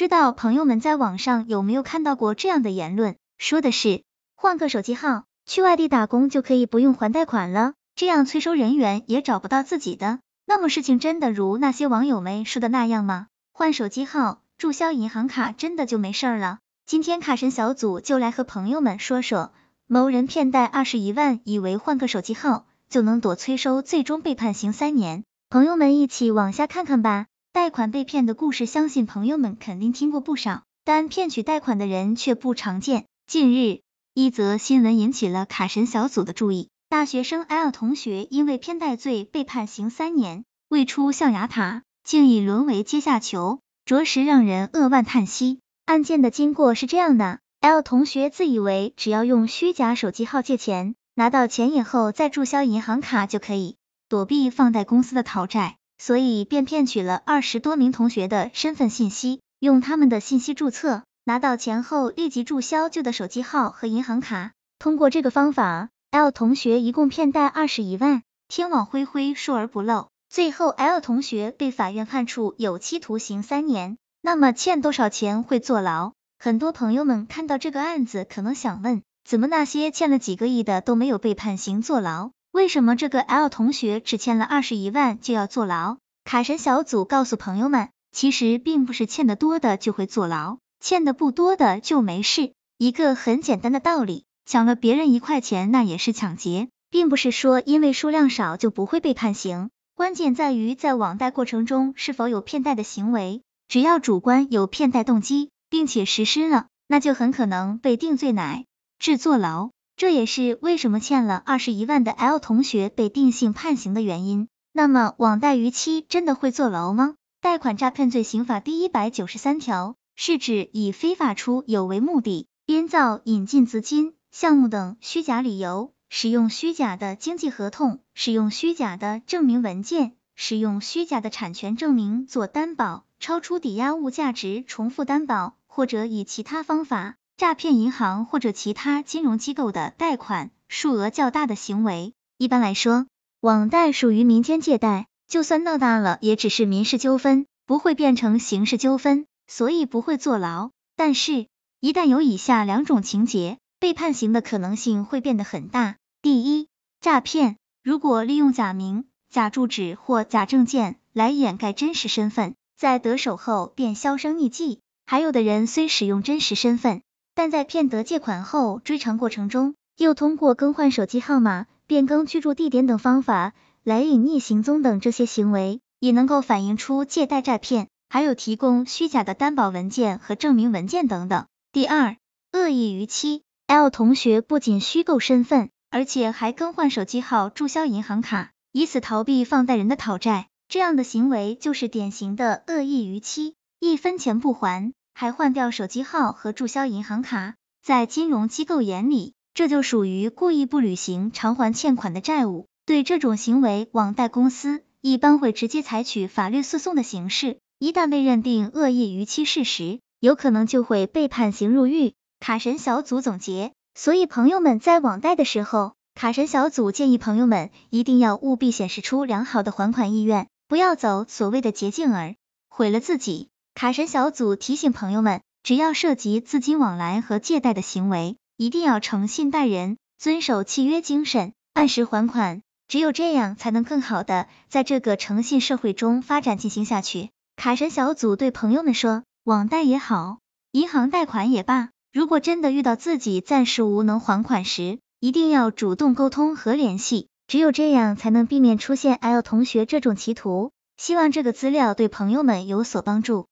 知道朋友们在网上有没有看到过这样的言论？说的是换个手机号，去外地打工就可以不用还贷款了，这样催收人员也找不到自己的。那么事情真的如那些网友们说的那样吗？换手机号，注销银行卡，真的就没事儿了？今天卡神小组就来和朋友们说说，某人骗贷二十一万，以为换个手机号就能躲催收，最终被判刑三年。朋友们一起往下看看吧。贷款被骗的故事，相信朋友们肯定听过不少，但骗取贷款的人却不常见。近日，一则新闻引起了卡神小组的注意。大学生 L 同学因为骗贷罪被判刑三年，未出象牙塔，竟已沦为阶下囚，着实让人扼腕叹息。案件的经过是这样的：L 同学自以为只要用虚假手机号借钱，拿到钱以后再注销银行卡就可以躲避放贷公司的讨债，所以便骗取了二十多名同学的身份信息，用他们的信息注册，拿到钱后立即注销旧的手机号和银行卡。通过这个方法。L 同学一共骗贷二十一万，天网恢恢，疏而不漏。最后，L 同学被法院判处有期徒刑三年。那么，欠多少钱会坐牢？很多朋友们看到这个案子，可能想问：怎么那些欠了几个亿的都没有被判刑坐牢？为什么这个 L 同学只欠了二十一万就要坐牢？卡神小组告诉朋友们，其实并不是欠的多的就会坐牢，欠的不多的就没事。一个很简单的道理。抢了别人一块钱，那也是抢劫，并不是说因为数量少就不会被判刑。关键在于在网贷过程中是否有骗贷的行为，只要主观有骗贷动机，并且实施了，那就很可能被定罪乃至坐牢。这也是为什么欠了二十一万的 L 同学被定性判刑的原因。那么网贷逾期真的会坐牢吗？贷款诈骗罪刑法第一百九十三条是指以非法出有为目的，编造、引进资金。项目等虚假理由，使用虚假的经济合同，使用虚假的证明文件，使用虚假的产权证明做担保，超出抵押物价值重复担保，或者以其他方法诈骗银行或者其他金融机构的贷款数额较大的行为。一般来说，网贷属于民间借贷，就算闹大了，也只是民事纠纷，不会变成刑事纠纷，所以不会坐牢。但是，一旦有以下两种情节。被判刑的可能性会变得很大。第一，诈骗，如果利用假名、假住址或假证件来掩盖真实身份，在得手后便销声匿迹。还有的人虽使用真实身份，但在骗得借款后追偿过程中，又通过更换手机号码、变更居住地点等方法来隐匿行踪等这些行为，也能够反映出借贷诈骗。还有提供虚假的担保文件和证明文件等等。第二，恶意逾期。L 同学不仅虚构身份，而且还更换手机号、注销银行卡，以此逃避放贷人的讨债。这样的行为就是典型的恶意逾期，一分钱不还，还换掉手机号和注销银行卡。在金融机构眼里，这就属于故意不履行偿还欠款的债务。对这种行为，网贷公司一般会直接采取法律诉讼的形式。一旦被认定恶意逾期事实，有可能就会被判刑入狱。卡神小组总结，所以朋友们在网贷的时候，卡神小组建议朋友们一定要务必显示出良好的还款意愿，不要走所谓的捷径而毁了自己。卡神小组提醒朋友们，只要涉及资金往来和借贷的行为，一定要诚信待人，遵守契约精神，按时还款，只有这样才能更好的在这个诚信社会中发展进行下去。卡神小组对朋友们说，网贷也好，银行贷款也罢。如果真的遇到自己暂时无能还款时，一定要主动沟通和联系，只有这样才能避免出现 L 同学这种歧途。希望这个资料对朋友们有所帮助。